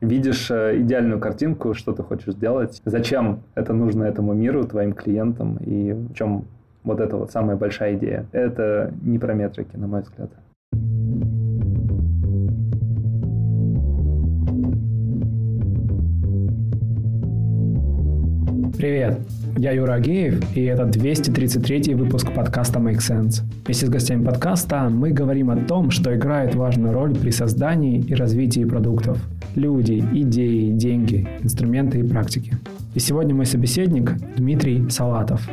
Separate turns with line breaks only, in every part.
видишь э, идеальную картинку, что ты хочешь сделать, зачем это нужно этому миру, твоим клиентам, и в чем вот эта вот самая большая идея. Это не про метрики, на мой взгляд.
Привет, я Юра Агеев, и это 233 выпуск подкаста Make Sense. Вместе с гостями подкаста мы говорим о том, что играет важную роль при создании и развитии продуктов. Люди, идеи, деньги, инструменты и практики. И сегодня мой собеседник Дмитрий Салатов.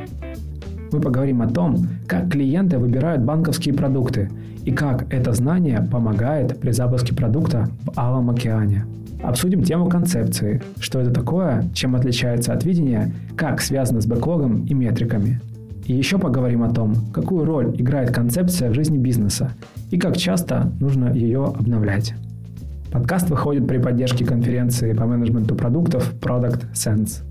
Мы поговорим о том, как клиенты выбирают банковские продукты и как это знание помогает при запуске продукта в Алом океане – Обсудим тему концепции, что это такое, чем отличается от видения, как связано с бэклогом и метриками. И еще поговорим о том, какую роль играет концепция в жизни бизнеса и как часто нужно ее обновлять. Подкаст выходит при поддержке конференции по менеджменту продуктов Product Sense.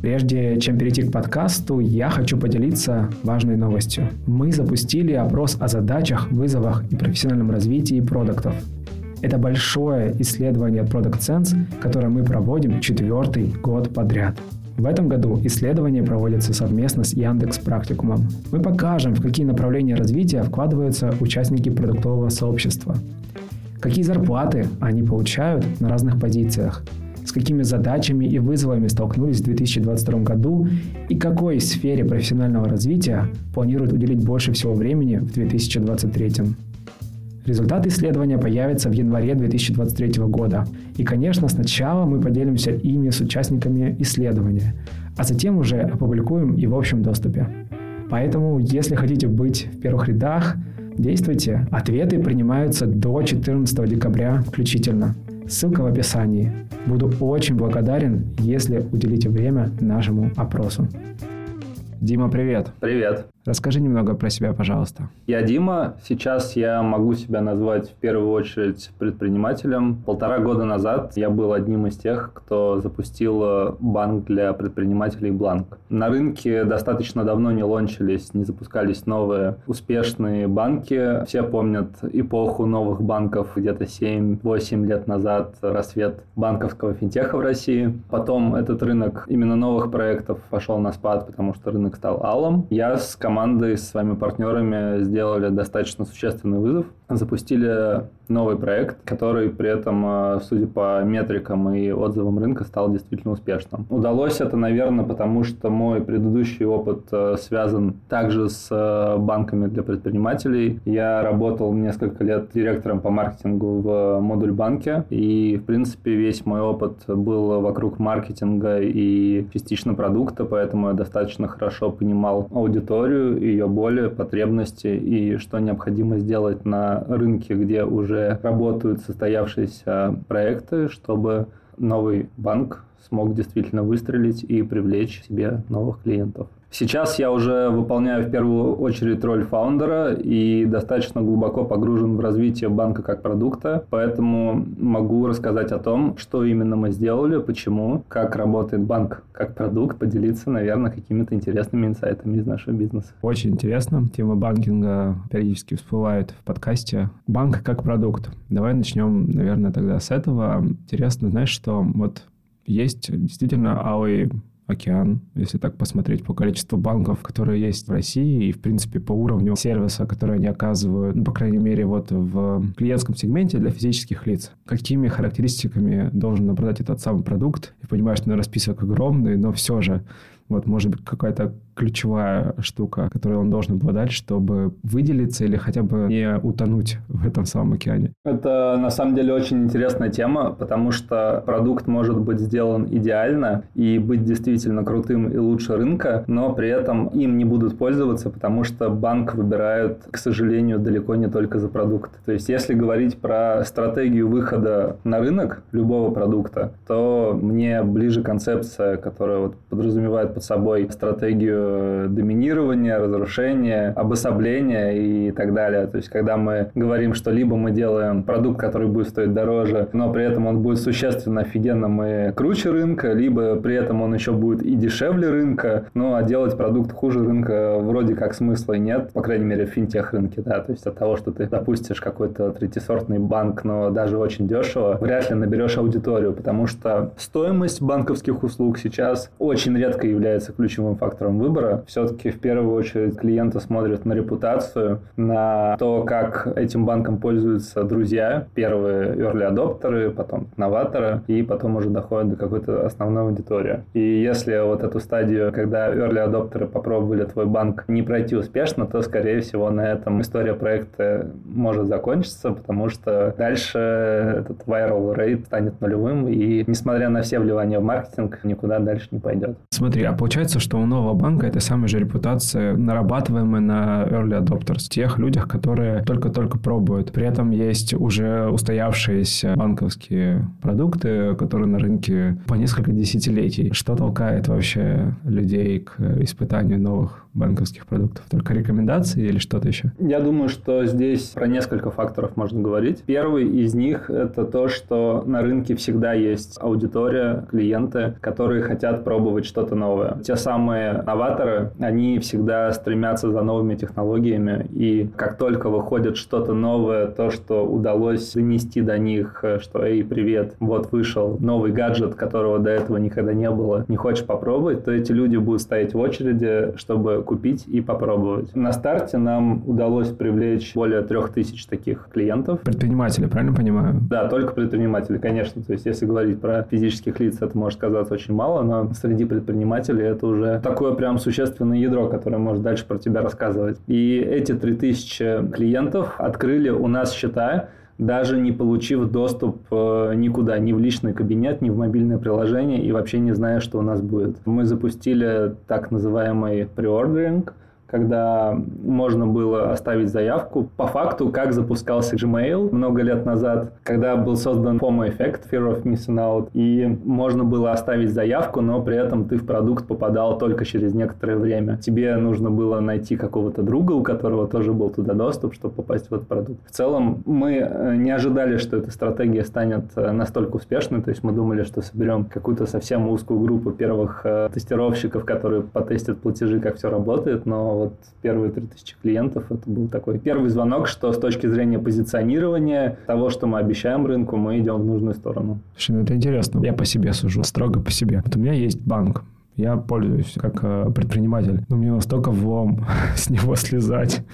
Прежде чем перейти к подкасту, я хочу поделиться важной новостью. Мы запустили опрос о задачах, вызовах и профессиональном развитии продуктов – это большое исследование от Product Sense, которое мы проводим четвертый год подряд. В этом году исследование проводится совместно с Яндекс Практикумом. Мы покажем, в какие направления развития вкладываются участники продуктового сообщества, какие зарплаты они получают на разных позициях, с какими задачами и вызовами столкнулись в 2022 году и какой сфере профессионального развития планируют уделить больше всего времени в 2023. Результаты исследования появятся в январе 2023 года. И, конечно, сначала мы поделимся ими с участниками исследования, а затем уже опубликуем и в общем доступе. Поэтому, если хотите быть в первых рядах, действуйте. Ответы принимаются до 14 декабря включительно. Ссылка в описании. Буду очень благодарен, если уделите время нашему опросу. Дима, привет.
Привет.
Расскажи немного про себя, пожалуйста.
Я Дима. Сейчас я могу себя назвать в первую очередь предпринимателем. Полтора года назад я был одним из тех, кто запустил э, банк для предпринимателей Бланк. На рынке достаточно давно не лончились, не запускались новые успешные банки. Все помнят эпоху новых банков где-то 7-8 лет назад, рассвет банковского финтеха в России. Потом этот рынок именно новых проектов пошел на спад, потому что рынок стал алым. Я с командой, с своими партнерами сделали достаточно существенный вызов. Запустили новый проект, который при этом, э, судя по метрикам и отзывам рынка, стал действительно успешным. Удалось это, наверное, потому что мой предыдущий опыт э, связан также с э, банками для предпринимателей. Я работал несколько лет директором по маркетингу в модуль банке, и, в принципе, весь мой опыт был вокруг маркетинга и частично продукта, поэтому я достаточно хорошо понимал аудиторию, ее боли, потребности и что необходимо сделать на рынке, где уже работают состоявшиеся проекты, чтобы новый банк смог действительно выстрелить и привлечь себе новых клиентов. Сейчас я уже выполняю в первую очередь роль фаундера и достаточно глубоко погружен в развитие банка как продукта, поэтому могу рассказать о том, что именно мы сделали, почему, как работает банк как продукт, поделиться, наверное, какими-то интересными инсайтами из нашего бизнеса.
Очень интересно. Тема банкинга периодически всплывает в подкасте. Банк как продукт. Давай начнем, наверное, тогда с этого. Интересно, знаешь, что вот есть действительно алый океан, если так посмотреть по количеству банков, которые есть в России, и, в принципе, по уровню сервиса, который они оказывают, ну, по крайней мере, вот в клиентском сегменте для физических лиц. Какими характеристиками должен обладать этот самый продукт? Я понимаю, что наверное, список огромный, но все же вот, может быть, какая-то ключевая штука, которую он должен обладать, чтобы выделиться или хотя бы не утонуть в этом самом океане?
Это на самом деле очень интересная тема, потому что продукт может быть сделан идеально и быть действительно крутым и лучше рынка, но при этом им не будут пользоваться, потому что банк выбирает, к сожалению, далеко не только за продукт. То есть, если говорить про стратегию выхода на рынок любого продукта, то мне ближе концепция, которая вот подразумевает под собой стратегию доминирования, разрушения, обособления и так далее. То есть, когда мы говорим, что либо мы делаем продукт, который будет стоить дороже, но при этом он будет существенно офигенным и круче рынка, либо при этом он еще будет и дешевле рынка, ну а делать продукт хуже рынка вроде как смысла и нет, по крайней мере в финтех рынке, да, то есть от того, что ты запустишь какой-то третисортный банк, но даже очень дешево, вряд ли наберешь аудиторию, потому что стоимость банковских услуг сейчас очень редко является ключевым фактором выбора. Все-таки в первую очередь клиенты смотрят на репутацию, на то, как этим банком пользуются друзья, первые early адоптеры, потом новаторы, и потом уже доходят до какой-то основной аудитории. И если вот эту стадию, когда early адоптеры попробовали твой банк не пройти успешно, то, скорее всего, на этом история проекта может закончиться, потому что дальше этот viral rate станет нулевым, и несмотря на все вливания в маркетинг, никуда дальше не пойдет.
Смотри, а получается, что у нового банка это самая же репутация, нарабатываемая на early adopters, тех людях, которые только-только пробуют. При этом есть уже устоявшиеся банковские продукты, которые на рынке по несколько десятилетий. Что толкает вообще людей к испытанию новых банковских продуктов? Только рекомендации или что-то еще?
Я думаю, что здесь про несколько факторов можно говорить. Первый из них – это то, что на рынке всегда есть аудитория, клиенты, которые хотят пробовать что-то новое. Те самые новаторы, они всегда стремятся за новыми технологиями, и как только выходит что-то новое, то, что удалось донести до них, что «Эй, привет, вот вышел новый гаджет, которого до этого никогда не было, не хочешь попробовать?», то эти люди будут стоять в очереди, чтобы купить и попробовать. На старте нам удалось привлечь более трех тысяч таких клиентов.
Предприниматели, правильно понимаю?
Да, только предприниматели, конечно. То есть, если говорить про физических лиц, это может казаться очень мало, но среди предпринимателей это уже такое прям существенное ядро, которое может дальше про тебя рассказывать. И эти 3000 клиентов открыли у нас счета, даже не получив доступ э, никуда, ни в личный кабинет, ни в мобильное приложение и вообще не зная, что у нас будет. Мы запустили так называемый преордеринг, когда можно было оставить заявку. По факту, как запускался Gmail много лет назад, когда был создан FOMO-эффект, Fear of Missing Out, и можно было оставить заявку, но при этом ты в продукт попадал только через некоторое время. Тебе нужно было найти какого-то друга, у которого тоже был туда доступ, чтобы попасть в этот продукт. В целом, мы э, не ожидали, что эта стратегия станет э, настолько успешной, то есть мы думали, что соберем какую-то совсем узкую группу первых э, тестировщиков, которые потестят платежи, как все работает, но вот первые 3000 клиентов, это был такой первый звонок, что с точки зрения позиционирования того, что мы обещаем рынку, мы идем в нужную сторону.
Слушай, ну это интересно. Я по себе сужу, строго по себе. Вот у меня есть банк, я пользуюсь как э, предприниматель. Но мне настолько влом с него слезать.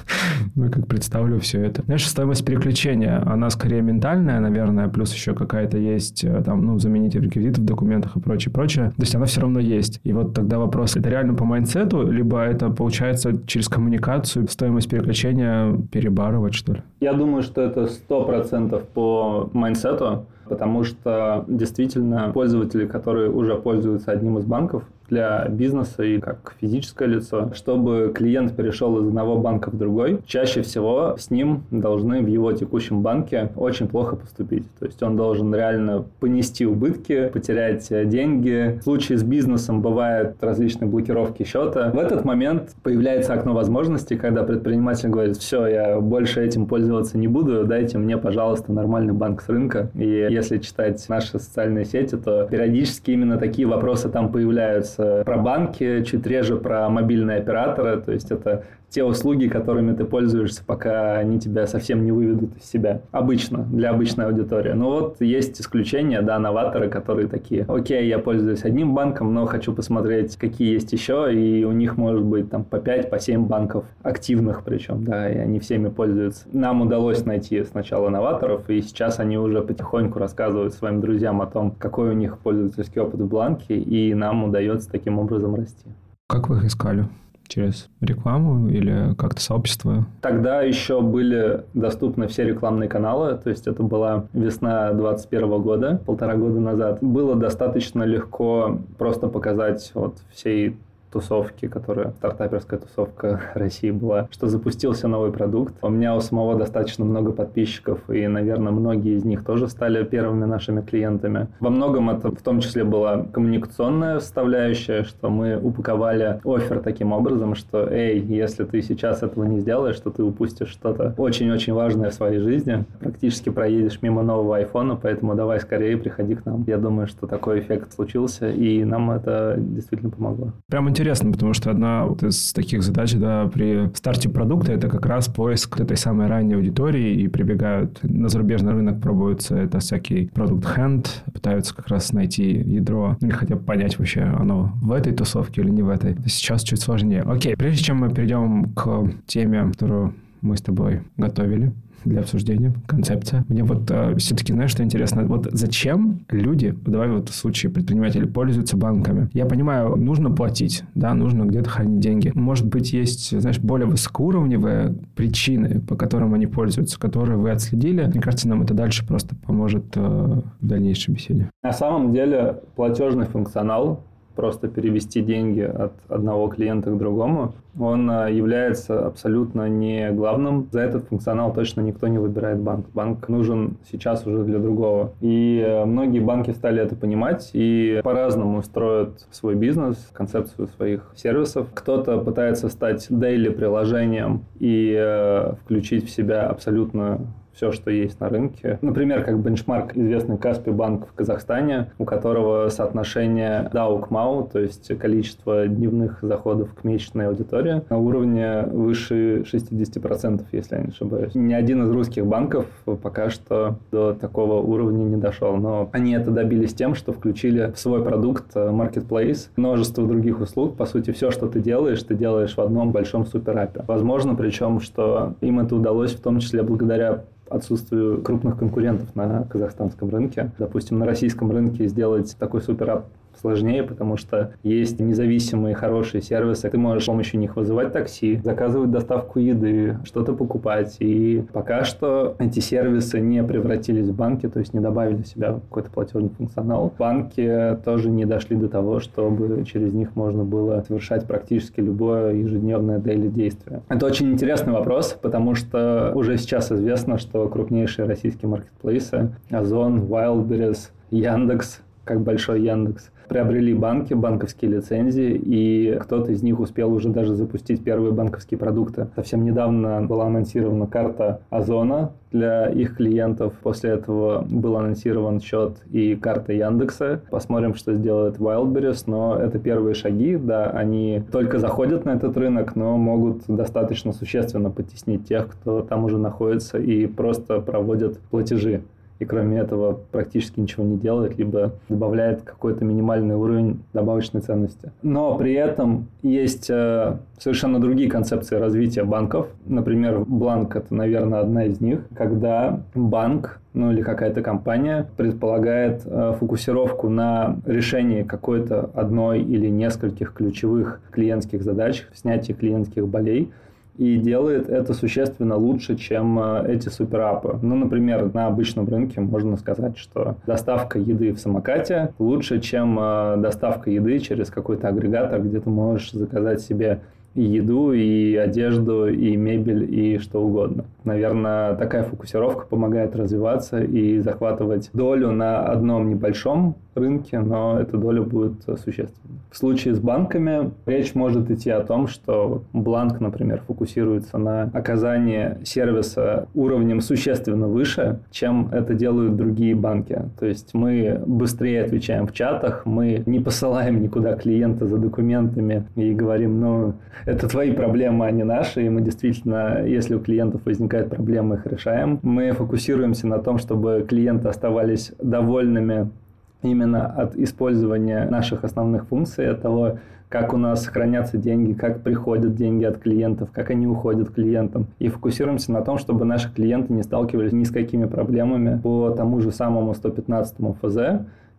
ну, как представлю все это. Знаешь, стоимость переключения, она скорее ментальная, наверное, плюс еще какая-то есть, э, там, ну, замените реквизиты в документах и прочее, прочее. То есть она все равно есть. И вот тогда вопрос, это реально по майнсету, либо это получается через коммуникацию стоимость переключения перебарывать, что ли?
Я думаю, что это сто процентов по майнсету, потому что действительно пользователи, которые уже пользуются одним из банков, для бизнеса и как физическое лицо, чтобы клиент перешел из одного банка в другой, чаще всего с ним должны в его текущем банке очень плохо поступить. То есть он должен реально понести убытки, потерять деньги. В случае с бизнесом бывают различные блокировки счета. В этот момент появляется окно возможностей, когда предприниматель говорит, все, я больше этим пользоваться не буду, дайте мне, пожалуйста, нормальный банк с рынка. И если читать наши социальные сети, то периодически именно такие вопросы там появляются про банки, чуть реже про мобильные операторы. То есть это те услуги, которыми ты пользуешься, пока они тебя совсем не выведут из себя. Обычно, для обычной аудитории. Но вот есть исключения, да, новаторы, которые такие, окей, я пользуюсь одним банком, но хочу посмотреть, какие есть еще, и у них может быть там по 5, по 7 банков активных причем, да, и они всеми пользуются. Нам удалось найти сначала новаторов, и сейчас они уже потихоньку рассказывают своим друзьям о том, какой у них пользовательский опыт в бланке, и нам удается таким образом расти.
Как вы их искали? Через рекламу или как-то сообщество?
Тогда еще были доступны все рекламные каналы, то есть это была весна 2021 года, полтора года назад. Было достаточно легко просто показать вот всей тусовки, которая стартаперская тусовка России была, что запустился новый продукт. У меня у самого достаточно много подписчиков, и, наверное, многие из них тоже стали первыми нашими клиентами. Во многом это в том числе была коммуникационная составляющая, что мы упаковали офер таким образом, что, эй, если ты сейчас этого не сделаешь, то ты упустишь что-то очень-очень важное в своей жизни, практически проедешь мимо нового айфона, поэтому давай скорее приходи к нам. Я думаю, что такой эффект случился, и нам это действительно помогло.
Прям интересно, потому что одна вот из таких задач да, при старте продукта это как раз поиск этой самой ранней аудитории, и прибегают на зарубежный рынок, пробуются это всякий продукт hand, пытаются как раз найти ядро, или хотя бы понять вообще, оно в этой тусовке или не в этой. Сейчас чуть сложнее. Окей, прежде чем мы перейдем к теме, которую мы с тобой готовили, для обсуждения, концепция. Мне вот э, все-таки, знаешь, что интересно? Вот зачем люди, давай вот в случае предприниматели, пользуются банками? Я понимаю, нужно платить, да, нужно где-то хранить деньги. Может быть, есть, знаешь, более высокоуровневые причины, по которым они пользуются, которые вы отследили. Мне кажется, нам это дальше просто поможет э, в дальнейшей беседе.
На самом деле платежный функционал просто перевести деньги от одного клиента к другому, он а, является абсолютно не главным. За этот функционал точно никто не выбирает банк. Банк нужен сейчас уже для другого. И э, многие банки стали это понимать и по-разному строят свой бизнес, концепцию своих сервисов. Кто-то пытается стать daily приложением и э, включить в себя абсолютно все, что есть на рынке. Например, как бенчмарк известный Каспи банк в Казахстане, у которого соотношение DAO к MAU, то есть количество дневных заходов к месячной аудитории, на уровне выше 60%, если я не ошибаюсь. Ни один из русских банков пока что до такого уровня не дошел, но они это добились тем, что включили в свой продукт э, Marketplace множество других услуг. По сути, все, что ты делаешь, ты делаешь в одном большом суперапе. Возможно, причем, что им это удалось в том числе благодаря отсутствию крупных конкурентов на казахстанском рынке. Допустим, на российском рынке сделать такой суперап сложнее, потому что есть независимые хорошие сервисы. Ты можешь с помощью них вызывать такси, заказывать доставку еды, что-то покупать. И пока что эти сервисы не превратились в банки, то есть не добавили в себя какой-то платежный функционал. Банки тоже не дошли до того, чтобы через них можно было совершать практически любое ежедневное дейли действие. Это очень интересный вопрос, потому что уже сейчас известно, что крупнейшие российские маркетплейсы Озон, Wildberries, Яндекс, как большой Яндекс, приобрели банки, банковские лицензии, и кто-то из них успел уже даже запустить первые банковские продукты. Совсем недавно была анонсирована карта Озона для их клиентов. После этого был анонсирован счет и карта Яндекса. Посмотрим, что сделает Wildberries, но это первые шаги, да, они только заходят на этот рынок, но могут достаточно существенно потеснить тех, кто там уже находится и просто проводят платежи и кроме этого практически ничего не делает, либо добавляет какой-то минимальный уровень добавочной ценности. Но при этом есть э, совершенно другие концепции развития банков. Например, Бланк – это, наверное, одна из них, когда банк ну или какая-то компания предполагает э, фокусировку на решении какой-то одной или нескольких ключевых клиентских задач, снятии клиентских болей – и делает это существенно лучше, чем э, эти суперапы. Ну, например, на обычном рынке можно сказать, что доставка еды в самокате лучше, чем э, доставка еды через какой-то агрегатор, где ты можешь заказать себе и еду, и одежду, и мебель, и что угодно. Наверное, такая фокусировка помогает развиваться и захватывать долю на одном небольшом рынке, но эта доля будет существенной. В случае с банками речь может идти о том, что Бланк, например, фокусируется на оказании сервиса уровнем существенно выше, чем это делают другие банки. То есть мы быстрее отвечаем в чатах, мы не посылаем никуда клиента за документами и говорим, ну, это твои проблемы, а не наши, и мы действительно, если у клиентов возникают проблемы, их решаем. Мы фокусируемся на том, чтобы клиенты оставались довольными именно от использования наших основных функций, от того, как у нас хранятся деньги, как приходят деньги от клиентов, как они уходят клиентам. И фокусируемся на том, чтобы наши клиенты не сталкивались ни с какими проблемами по тому же самому 115 ФЗ,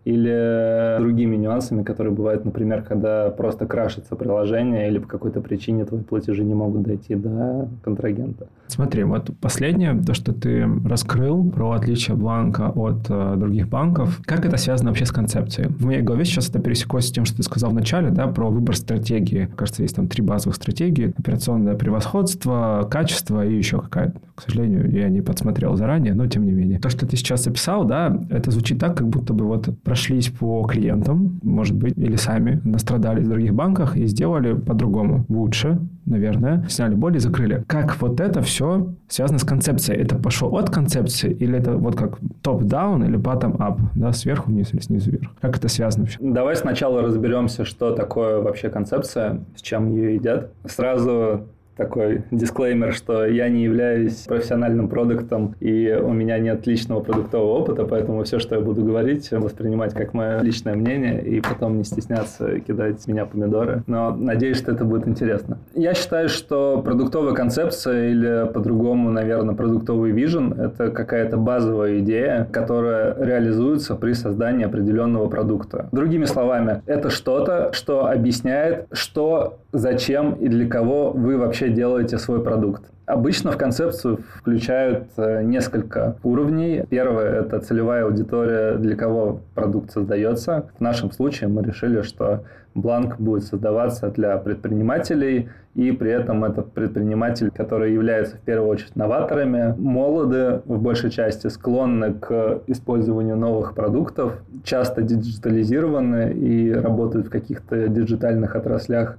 или другими нюансами, которые бывают, например, когда просто крашится приложение или по какой-то причине твои платежи не могут дойти до контрагента.
Смотри, вот последнее, то, что ты раскрыл про отличие бланка от э, других банков, как это связано вообще с концепцией? В моей голове сейчас это пересеклось с тем, что ты сказал в начале, да, про выбор стратегии. Кажется, есть там три базовых стратегии. Операционное превосходство, качество и еще какая-то. К сожалению, я не подсмотрел заранее, но тем не менее. То, что ты сейчас описал, да, это звучит так, как будто бы вот прошлись по клиентам, может быть, или сами настрадались в других банках и сделали по-другому. Лучше, наверное. Сняли боль и закрыли. Как вот это все связано с концепцией? Это пошло от концепции или это вот как топ-даун или bottom-up? Да, сверху вниз или снизу вверх? Как это связано вообще?
Давай сначала разберемся, что такое вообще концепция, с чем ее едят. Сразу такой дисклеймер, что я не являюсь профессиональным продуктом, и у меня нет личного продуктового опыта, поэтому все, что я буду говорить, воспринимать как мое личное мнение, и потом не стесняться кидать с меня помидоры. Но надеюсь, что это будет интересно. Я считаю, что продуктовая концепция, или по-другому, наверное, продуктовый вижен, это какая-то базовая идея, которая реализуется при создании определенного продукта. Другими словами, это что-то, что объясняет, что, зачем и для кого вы вообще вообще делаете свой продукт. Обычно в концепцию включают э, несколько уровней. Первое – это целевая аудитория, для кого продукт создается. В нашем случае мы решили, что бланк будет создаваться для предпринимателей, и при этом это предприниматели, которые являются в первую очередь новаторами, молоды в большей части, склонны к использованию новых продуктов, часто диджитализированы и работают в каких-то диджитальных отраслях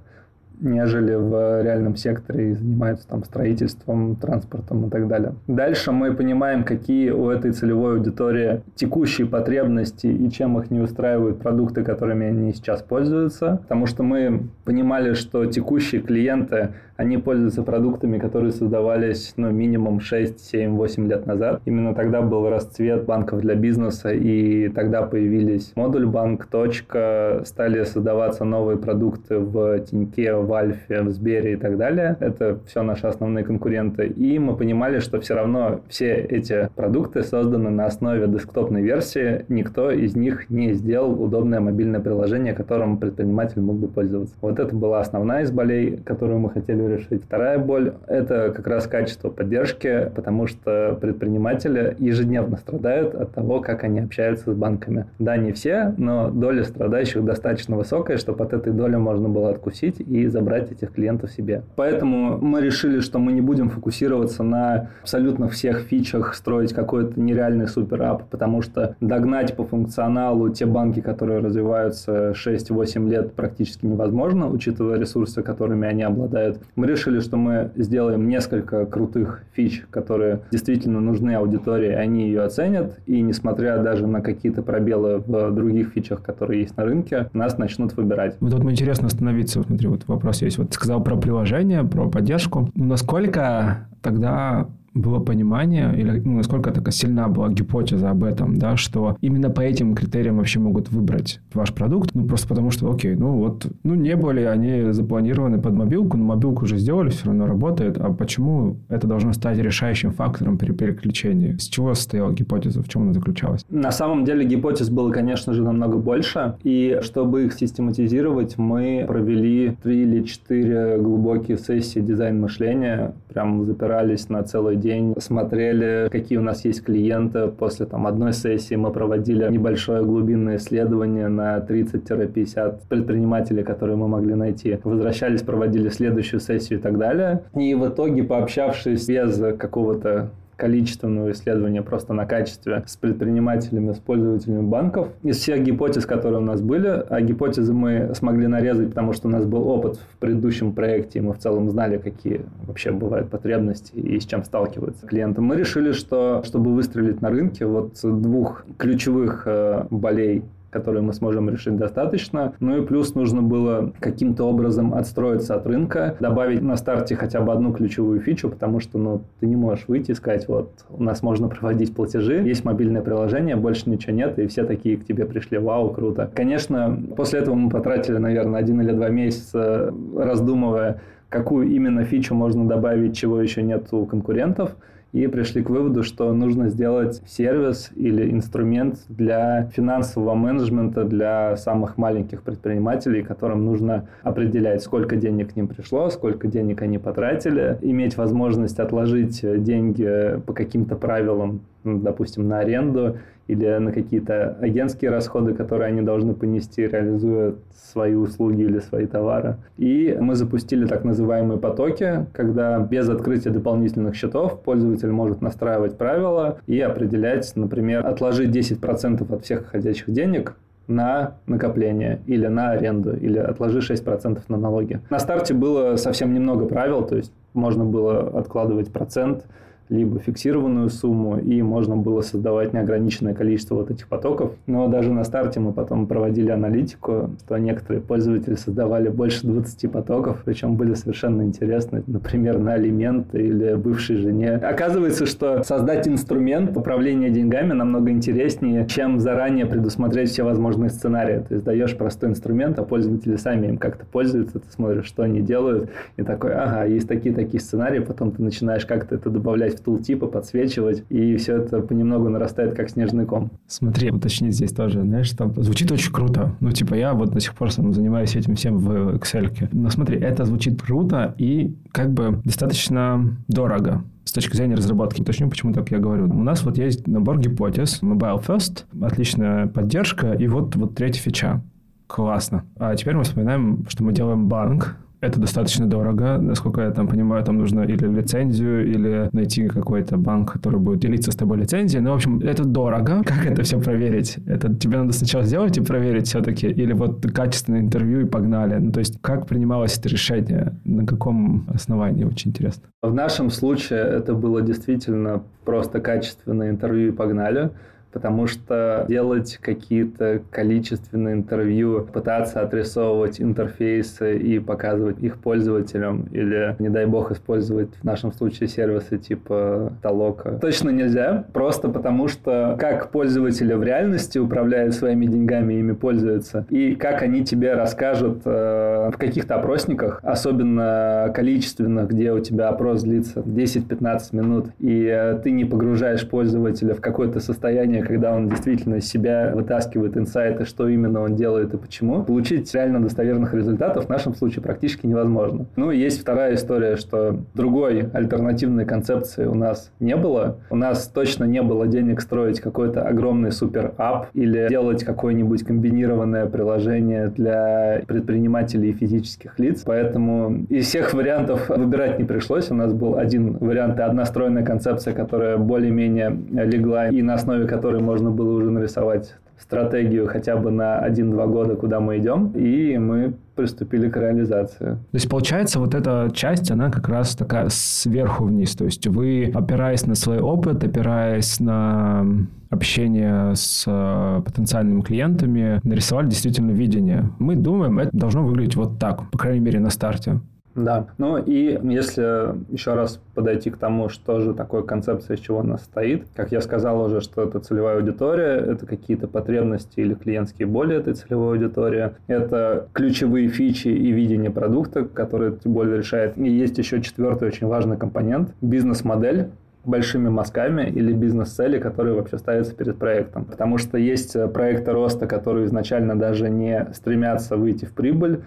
нежели в реальном секторе и занимаются там строительством, транспортом и так далее. Дальше мы понимаем, какие у этой целевой аудитории текущие потребности и чем их не устраивают продукты, которыми они сейчас пользуются. Потому что мы понимали, что текущие клиенты, они пользуются продуктами, которые создавались ну, минимум 6, 7, 8 лет назад. Именно тогда был расцвет банков для бизнеса, и тогда появились Модульбанк, Точка, стали создаваться новые продукты в Тиньке, Альфе, в Сбере и так далее. Это все наши основные конкуренты. И мы понимали, что все равно все эти продукты созданы на основе десктопной версии. Никто из них не сделал удобное мобильное приложение, которым предприниматель мог бы пользоваться. Вот это была основная из болей, которую мы хотели решить. Вторая боль – это как раз качество поддержки, потому что предприниматели ежедневно страдают от того, как они общаются с банками. Да, не все, но доля страдающих достаточно высокая, чтобы от этой доли можно было откусить и забрать этих клиентов себе. Поэтому мы решили, что мы не будем фокусироваться на абсолютно всех фичах, строить какой-то нереальный суперап, потому что догнать по функционалу те банки, которые развиваются 6-8 лет, практически невозможно, учитывая ресурсы, которыми они обладают. Мы решили, что мы сделаем несколько крутых фич, которые действительно нужны аудитории, они ее оценят, и несмотря даже на какие-то пробелы в других фичах, которые есть на рынке, нас начнут выбирать.
Вот тут интересно остановиться, смотри, вот вопрос вопрос есть. Вот ты сказал про приложение, про поддержку. Ну, насколько тогда было понимание, или ну, насколько такая сильна была гипотеза об этом, да, что именно по этим критериям вообще могут выбрать ваш продукт, ну, просто потому что, окей, ну, вот, ну, не были они запланированы под мобилку, но мобилку уже сделали, все равно работает, а почему это должно стать решающим фактором при переключении? С чего состояла гипотеза, в чем она заключалась?
На самом деле гипотез было, конечно же, намного больше, и чтобы их систематизировать, мы провели три или четыре глубокие сессии дизайн-мышления, прям запирались на целый день, смотрели, какие у нас есть клиенты. После там, одной сессии мы проводили небольшое глубинное исследование на 30-50 предпринимателей, которые мы могли найти. Возвращались, проводили следующую сессию и так далее. И в итоге, пообщавшись без какого-то количественного исследования просто на качестве с предпринимателями, с пользователями банков. Из всех гипотез, которые у нас были, а гипотезы мы смогли нарезать, потому что у нас был опыт в предыдущем проекте, и мы в целом знали, какие вообще бывают потребности и с чем сталкиваются клиенты. Мы решили, что чтобы выстрелить на рынке, вот двух ключевых э, болей которые мы сможем решить достаточно. Ну и плюс нужно было каким-то образом отстроиться от рынка, добавить на старте хотя бы одну ключевую фичу, потому что ну, ты не можешь выйти и сказать, вот у нас можно проводить платежи, есть мобильное приложение, больше ничего нет, и все такие к тебе пришли, вау, круто. Конечно, после этого мы потратили, наверное, один или два месяца, раздумывая, какую именно фичу можно добавить, чего еще нет у конкурентов. И пришли к выводу, что нужно сделать сервис или инструмент для финансового менеджмента для самых маленьких предпринимателей, которым нужно определять, сколько денег к ним пришло, сколько денег они потратили, иметь возможность отложить деньги по каким-то правилам, допустим, на аренду или на какие-то агентские расходы, которые они должны понести, реализуя свои услуги или свои товары. И мы запустили так называемые потоки, когда без открытия дополнительных счетов пользователь может настраивать правила и определять, например, отложить 10% от всех ходячих денег на накопление или на аренду, или отложи 6% на налоги. На старте было совсем немного правил, то есть можно было откладывать процент – либо фиксированную сумму, и можно было создавать неограниченное количество вот этих потоков. Но даже на старте мы потом проводили аналитику, что некоторые пользователи создавали больше 20 потоков, причем были совершенно интересны, например, на алименты или бывшей жене. Оказывается, что создать инструмент управления деньгами намного интереснее, чем заранее предусмотреть все возможные сценарии. То есть даешь простой инструмент, а пользователи сами им как-то пользуются, ты смотришь, что они делают, и такой, ага, есть такие-такие сценарии, потом ты начинаешь как-то это добавлять в тултипы, подсвечивать, и все это понемногу нарастает как снежный ком.
Смотри, уточнить здесь тоже, знаешь, там звучит очень круто. Ну, типа, я вот до сих пор сам занимаюсь этим всем в Excel. Но смотри, это звучит круто и как бы достаточно дорого с точки зрения разработки. Точнее, почему так я говорю. У нас вот есть набор гипотез. Mobile First, отличная поддержка, и вот, вот третья фича. Классно. А теперь мы вспоминаем, что мы делаем банк, это достаточно дорого. Насколько я там понимаю, там нужно или лицензию, или найти какой-то банк, который будет делиться с тобой лицензией. Ну, в общем, это дорого. Как это все проверить? Это тебе надо сначала сделать и проверить все-таки? Или вот качественное интервью и погнали? Ну, то есть, как принималось это решение? На каком основании? Очень интересно.
В нашем случае это было действительно просто качественное интервью и погнали потому что делать какие-то количественные интервью, пытаться отрисовывать интерфейсы и показывать их пользователям или, не дай бог, использовать в нашем случае сервисы типа Толока, точно нельзя, просто потому что как пользователи в реальности управляют своими деньгами, ими пользуются, и как они тебе расскажут э, в каких-то опросниках, особенно количественных, где у тебя опрос длится 10-15 минут, и э, ты не погружаешь пользователя в какое-то состояние обучения, когда он действительно из себя вытаскивает инсайты, что именно он делает и почему, получить реально достоверных результатов в нашем случае практически невозможно. Ну, есть вторая история, что другой альтернативной концепции у нас не было. У нас точно не было денег строить какой-то огромный супер-ап или делать какое-нибудь комбинированное приложение для предпринимателей и физических лиц. Поэтому из всех вариантов выбирать не пришлось. У нас был один вариант и одна концепция, которая более-менее легла и на основе которой которой можно было уже нарисовать стратегию хотя бы на 1-2 года, куда мы идем, и мы приступили к реализации.
То есть, получается, вот эта часть, она как раз такая сверху вниз. То есть, вы, опираясь на свой опыт, опираясь на общение с э, потенциальными клиентами, нарисовали действительно видение. Мы думаем, это должно выглядеть вот так, по крайней мере, на старте.
Да, ну и если еще раз подойти к тому, что же такое концепция, из чего она состоит, как я сказал уже, что это целевая аудитория, это какие-то потребности или клиентские боли этой целевой аудитории, это ключевые фичи и видение продукта, которые эти боли решает. И есть еще четвертый очень важный компонент – бизнес-модель, большими мазками или бизнес-цели, которые вообще ставятся перед проектом. Потому что есть проекты роста, которые изначально даже не стремятся выйти в прибыль,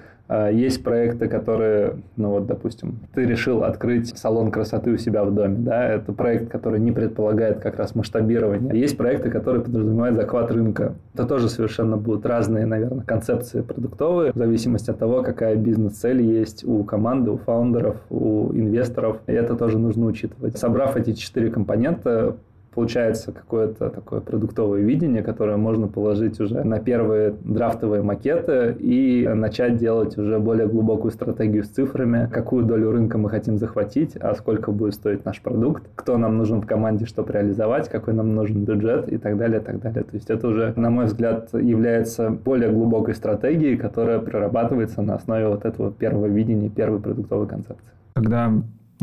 есть проекты, которые, ну вот, допустим, ты решил открыть салон красоты у себя в доме, да, это проект, который не предполагает как раз масштабирование. Есть проекты, которые подразумевают захват рынка. Это тоже совершенно будут разные, наверное, концепции продуктовые, в зависимости от того, какая бизнес-цель есть у команды, у фаундеров, у инвесторов. И это тоже нужно учитывать. Собрав эти четыре компонента, получается какое-то такое продуктовое видение, которое можно положить уже на первые драфтовые макеты и начать делать уже более глубокую стратегию с цифрами, какую долю рынка мы хотим захватить, а сколько будет стоить наш продукт, кто нам нужен в команде, чтобы реализовать, какой нам нужен бюджет и так далее, и так далее. То есть это уже, на мой взгляд, является более глубокой стратегией, которая прорабатывается на основе вот этого первого видения, первой продуктовой концепции.
Когда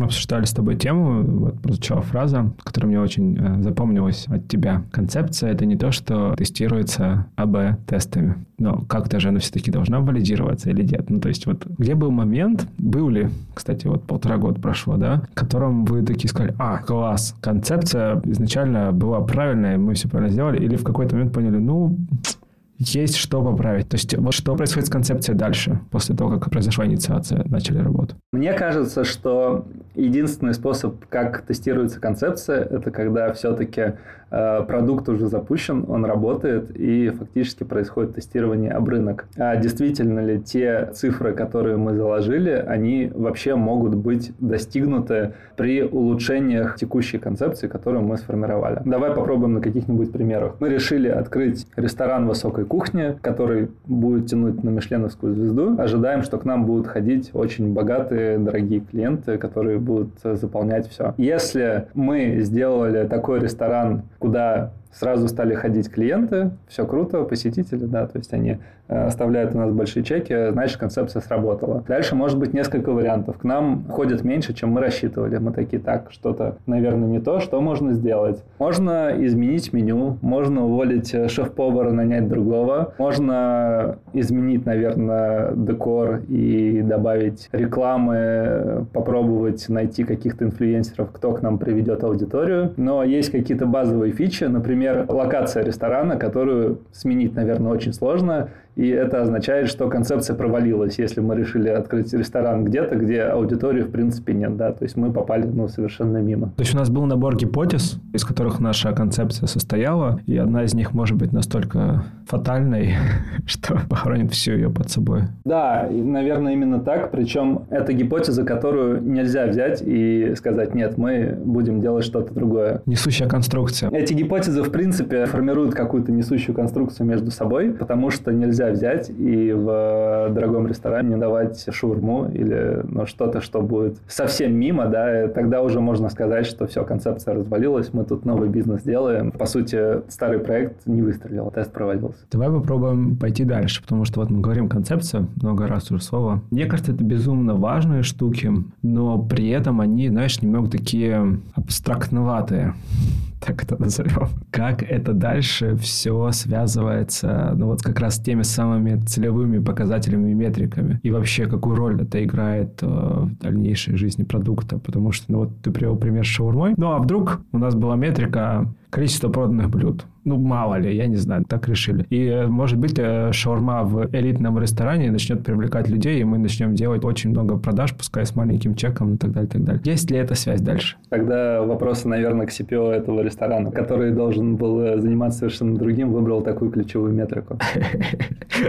обсуждали с тобой тему, вот прозвучала фраза, которая мне очень э, запомнилась от тебя. Концепция — это не то, что тестируется АБ-тестами. Но как-то же она все-таки должна валидироваться или нет? Ну, то есть вот где был момент, был ли, кстати, вот полтора года прошло, да, в котором вы такие сказали, а, класс, концепция изначально была правильная, мы все правильно сделали, или в какой-то момент поняли, ну, есть что поправить. То есть вот что происходит с концепцией дальше, после того, как произошла инициация, начали работу?
Мне кажется, что единственный способ, как тестируется концепция, это когда все-таки продукт уже запущен, он работает, и фактически происходит тестирование об рынок. А действительно ли те цифры, которые мы заложили, они вообще могут быть достигнуты при улучшениях текущей концепции, которую мы сформировали. Давай попробуем на каких-нибудь примерах. Мы решили открыть ресторан высокой кухни, который будет тянуть на Мишленовскую звезду. Ожидаем, что к нам будут ходить очень богатые, дорогие клиенты, которые будут заполнять все. Если мы сделали такой ресторан, куда сразу стали ходить клиенты, все круто, посетители, да, то есть они э, оставляют у нас большие чеки, значит, концепция сработала. Дальше может быть несколько вариантов. К нам ходят меньше, чем мы рассчитывали. Мы такие, так, что-то, наверное, не то, что можно сделать? Можно изменить меню, можно уволить э, шеф-повара, нанять другого, можно изменить, наверное, декор и добавить рекламы, попробовать найти каких-то инфлюенсеров, кто к нам приведет аудиторию. Но есть какие-то базовые фичи, например, например, локация ресторана, которую сменить, наверное, очень сложно, и это означает, что концепция провалилась, если мы решили открыть ресторан где-то, где аудитории в принципе нет, да, то есть мы попали, ну, совершенно мимо.
То есть у нас был набор гипотез, из которых наша концепция состояла, и одна из них может быть настолько фатальной, что похоронит всю ее под собой.
Да, и, наверное, именно так, причем это гипотеза, которую нельзя взять и сказать, нет, мы будем делать что-то другое.
Несущая конструкция.
Эти гипотезы, в принципе, формируют какую-то несущую конструкцию между собой, потому что нельзя взять и в дорогом ресторане давать шаурму или ну, что-то, что будет совсем мимо, да, тогда уже можно сказать, что все, концепция развалилась, мы тут новый бизнес делаем. По сути, старый проект не выстрелил, тест провалился.
Давай попробуем пойти дальше, потому что вот мы говорим концепция, много раз уже слово. Мне кажется, это безумно важные штуки, но при этом они, знаешь, немного такие абстрактноватые так это назовем. Как это дальше все связывается, ну вот как раз с теми самыми целевыми показателями и метриками. И вообще, какую роль это играет э, в дальнейшей жизни продукта. Потому что, ну вот ты привел пример с шаурмой. Ну а вдруг у нас была метрика количество проданных блюд. Ну, мало ли, я не знаю, так решили. И, э, может быть, э, шаурма в элитном ресторане начнет привлекать людей, и мы начнем делать очень много продаж, пускай с маленьким чеком и так далее, и так далее. Есть ли эта связь дальше?
Тогда вопросы, наверное, к CPO этого ресторана, который должен был э, заниматься совершенно другим, выбрал такую ключевую метрику.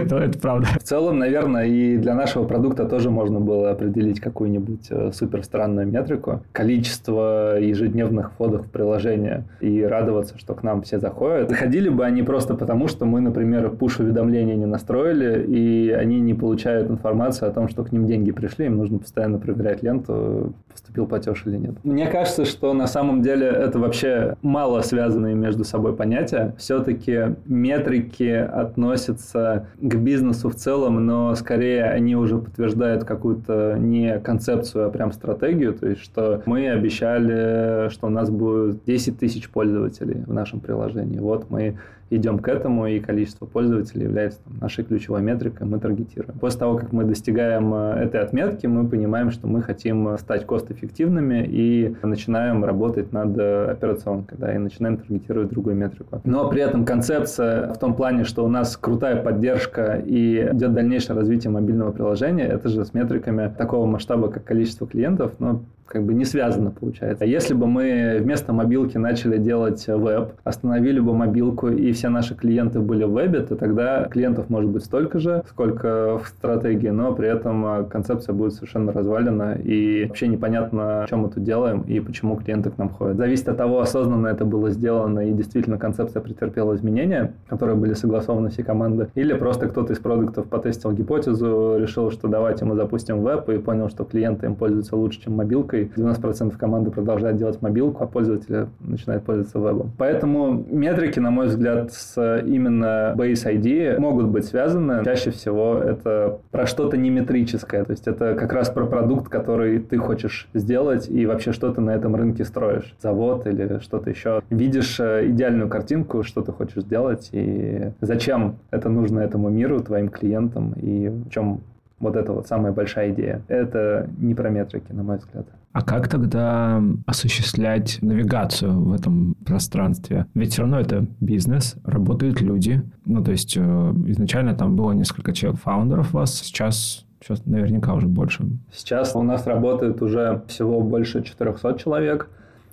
Ну, это правда.
В целом, наверное, и для нашего продукта тоже можно было определить какую-нибудь супер странную метрику. Количество ежедневных входов в приложение и радоваться, что к нам все заходят Заходили бы они просто потому, что мы, например, пуш-уведомления не настроили, и они не получают информацию о том, что к ним деньги пришли, им нужно постоянно проверять ленту, поступил платеж или нет. Мне кажется, что на самом деле это вообще мало связанные между собой понятия. Все-таки метрики относятся к бизнесу в целом, но скорее они уже подтверждают какую-то не концепцию, а прям стратегию, то есть что мы обещали, что у нас будет 10 тысяч пользователей в нашем приложении. Вот мы идем к этому, и количество пользователей является там, нашей ключевой метрикой, мы таргетируем. После того, как мы достигаем э, этой отметки, мы понимаем, что мы хотим стать кост-эффективными и начинаем работать над э, операционкой, да, и начинаем таргетировать другую метрику. Но при этом концепция в том плане, что у нас крутая поддержка и идет дальнейшее развитие мобильного приложения, это же с метриками такого масштаба, как количество клиентов, но как бы не связано получается. Если бы мы вместо мобилки начали делать веб, остановили бы мобилку и все наши клиенты были в вебе, то тогда клиентов может быть столько же, сколько в стратегии, но при этом а, концепция будет совершенно развалена и вообще непонятно, что мы тут делаем и почему клиенты к нам ходят. Зависит от того, осознанно это было сделано и действительно концепция претерпела изменения, которые были согласованы все команды, или просто кто-то из продуктов потестил гипотезу, решил, что давайте мы запустим веб и понял, что клиенты им пользуются лучше, чем мобилкой, 90% команды продолжает делать мобилку, а пользователи начинают пользоваться вебом. Поэтому метрики, на мой взгляд, с именно Base ID могут быть связаны. Чаще всего это про что-то неметрическое, то есть это как раз про продукт, который ты хочешь сделать и вообще что ты на этом рынке строишь. Завод или что-то еще. Видишь э, идеальную картинку, что ты хочешь сделать и зачем это нужно этому миру, твоим клиентам и в чем вот это вот самая большая идея. Это не про метрики, на мой взгляд.
А как тогда осуществлять навигацию в этом пространстве? Ведь все равно это бизнес, работают люди. Ну, то есть, э, изначально там было несколько человек, фаундеров вас, сейчас Сейчас наверняка уже больше.
Сейчас у нас работает уже всего больше 400 человек.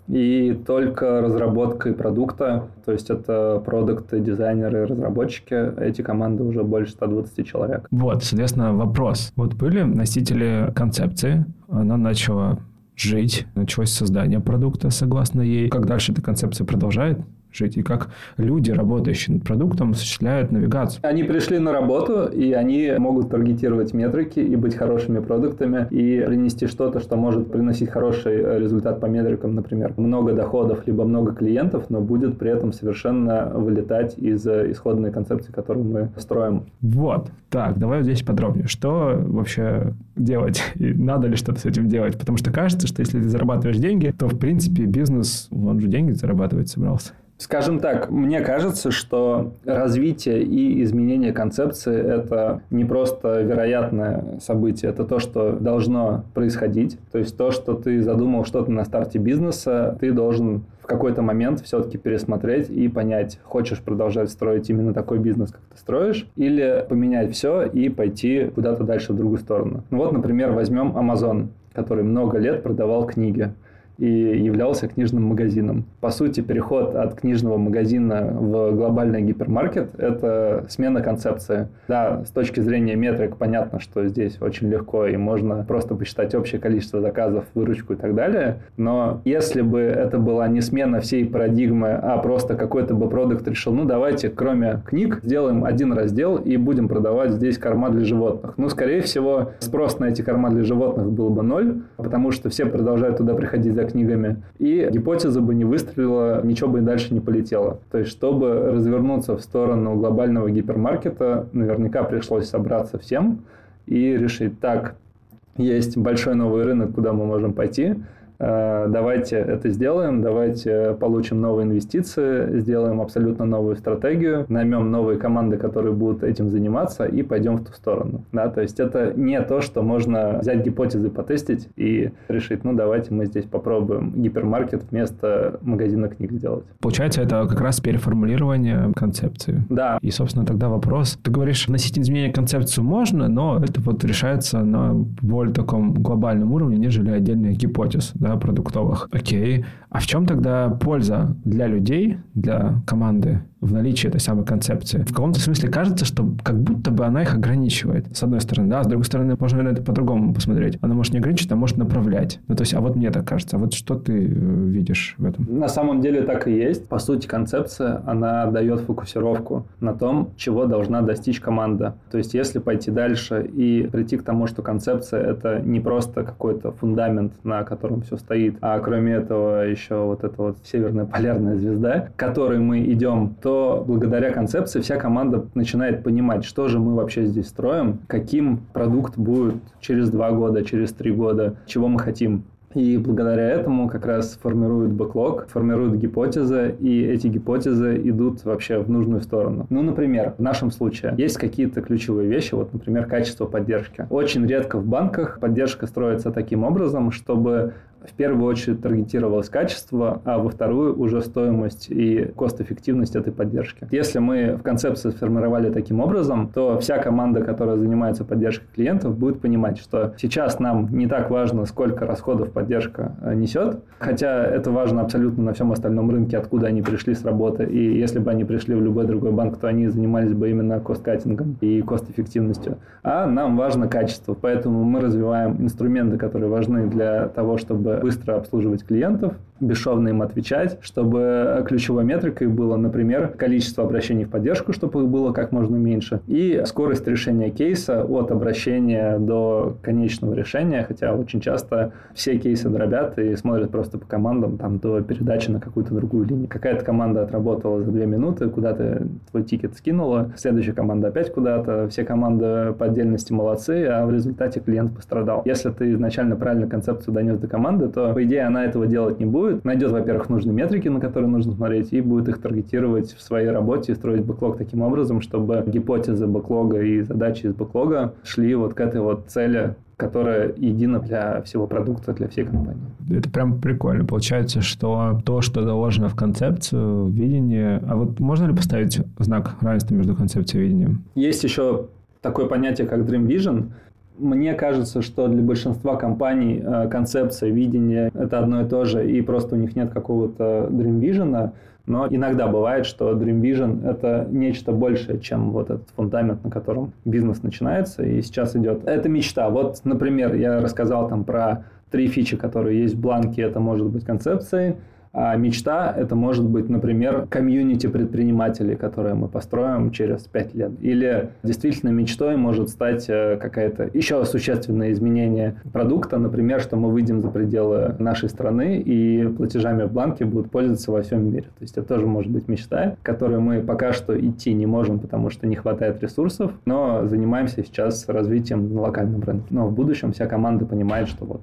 И только разработкой продукта, то есть это продукты, дизайнеры, разработчики, эти команды уже больше 120 человек.
Вот, соответственно, вопрос. Вот были носители концепции, она начала жить, началось создание продукта согласно ей. Как дальше эта концепция продолжает жить, и как люди, работающие над продуктом, осуществляют навигацию.
Они пришли на работу, и они могут таргетировать метрики и быть хорошими продуктами, и принести что-то, что может приносить хороший э, результат по метрикам, например, много доходов, либо много клиентов, но будет при этом совершенно вылетать из э, исходной концепции, которую мы строим.
Вот. Так, давай здесь подробнее. Что вообще делать? И надо ли что-то с этим делать? Потому что кажется, что если ты зарабатываешь деньги, то, в принципе, бизнес, он же деньги зарабатывать собрался.
Скажем так, мне кажется, что развитие и изменение концепции – это не просто вероятное событие, это то, что должно происходить. То есть то, что ты задумал что-то на старте бизнеса, ты должен в какой-то момент все-таки пересмотреть и понять, хочешь продолжать строить именно такой бизнес, как ты строишь, или поменять все и пойти куда-то дальше в другую сторону. Ну вот, например, возьмем Amazon, который много лет продавал книги и являлся книжным магазином. По сути, переход от книжного магазина в глобальный гипермаркет – это смена концепции. Да, с точки зрения метрик понятно, что здесь очень легко и можно просто посчитать общее количество заказов, выручку и так далее. Но если бы это была не смена всей парадигмы, а просто какой-то бы продукт решил, ну давайте, кроме книг, сделаем один раздел и будем продавать здесь корма для животных. Ну, скорее всего, спрос на эти корма для животных был бы ноль, потому что все продолжают туда приходить за книгами. И гипотеза бы не выстрелила, ничего бы и дальше не полетело. То есть, чтобы развернуться в сторону глобального гипермаркета, наверняка пришлось собраться всем и решить, так, есть большой новый рынок, куда мы можем пойти – давайте это сделаем, давайте получим новые инвестиции, сделаем абсолютно новую стратегию, наймем новые команды, которые будут этим заниматься и пойдем в ту сторону. Да, то есть это не то, что можно взять гипотезы, потестить и решить, ну давайте мы здесь попробуем гипермаркет вместо магазина книг сделать.
Получается, это как раз переформулирование концепции.
Да.
И, собственно, тогда вопрос. Ты говоришь, вносить изменения в концепцию можно, но это вот решается на более таком глобальном уровне, нежели отдельных гипотез. Да? Да, продуктовых. Окей. А в чем тогда польза для людей, для команды в наличии этой самой концепции. В каком-то смысле кажется, что как будто бы она их ограничивает. С одной стороны, да, с другой стороны, можно на это по-другому посмотреть. Она может не ограничивать, а может направлять. Ну, то есть, а вот мне так кажется. А вот что ты э, видишь в этом?
На самом деле так и есть. По сути, концепция, она дает фокусировку на том, чего должна достичь команда. То есть, если пойти дальше и прийти к тому, что концепция – это не просто какой-то фундамент, на котором все стоит, а кроме этого еще вот эта вот северная полярная звезда, к которой мы идем, то благодаря концепции вся команда начинает понимать, что же мы вообще здесь строим, каким продукт будет через два года, через три года, чего мы хотим. И благодаря этому как раз формируют бэклог, формируют гипотезы, и эти гипотезы идут вообще в нужную сторону. Ну, например, в нашем случае есть какие-то ключевые вещи, вот, например, качество поддержки. Очень редко в банках поддержка строится таким образом, чтобы в первую очередь таргетировалось качество, а во вторую уже стоимость и кост-эффективность этой поддержки. Если мы в концепции сформировали таким образом, то вся команда, которая занимается поддержкой клиентов, будет понимать, что сейчас нам не так важно, сколько расходов поддержка э, несет, хотя это важно абсолютно на всем остальном рынке, откуда они пришли с работы, и если бы они пришли в любой другой банк, то они занимались бы именно кост-каттингом и кост-эффективностью. А нам важно качество, поэтому мы развиваем инструменты, которые важны для того, чтобы быстро обслуживать клиентов, бесшовно им отвечать, чтобы ключевой метрикой было, например, количество обращений в поддержку, чтобы их было как можно меньше, и скорость решения кейса от обращения до конечного решения, хотя очень часто все кейсы дробят и смотрят просто по командам там, до передачи на какую-то другую линию. Какая-то команда отработала за две минуты, куда-то твой тикет скинула, следующая команда опять куда-то, все команды по отдельности молодцы, а в результате клиент пострадал. Если ты изначально правильно концепцию донес до команды, то, по идее, она этого делать не будет. Найдет, во-первых, нужные метрики, на которые нужно смотреть, и будет их таргетировать в своей работе и строить бэклог таким образом, чтобы гипотезы бэклога и задачи из бэклога шли вот к этой вот цели которая едина для всего продукта, для всей компании.
Это прям прикольно. Получается, что то, что заложено в концепцию, в видение... А вот можно ли поставить знак равенства между концепцией и видением?
Есть еще такое понятие, как Dream Vision. Мне кажется, что для большинства компаний э, концепция, видение – это одно и то же, и просто у них нет какого-то Dream Vision, но иногда бывает, что Dream Vision – это нечто большее, чем вот этот фундамент, на котором бизнес начинается и сейчас идет. Это мечта. Вот, например, я рассказал там про три фичи, которые есть в бланке. Это может быть концепцией, а мечта – это может быть, например, комьюнити предпринимателей, которые мы построим через пять лет. Или действительно мечтой может стать э, какая-то еще существенное изменение продукта, например, что мы выйдем за пределы нашей страны и платежами в банке будут пользоваться во всем мире. То есть это тоже может быть мечта, к которой мы пока что идти не можем, потому что не хватает ресурсов, но занимаемся сейчас развитием на локальном рынке. Но в будущем вся команда понимает, что вот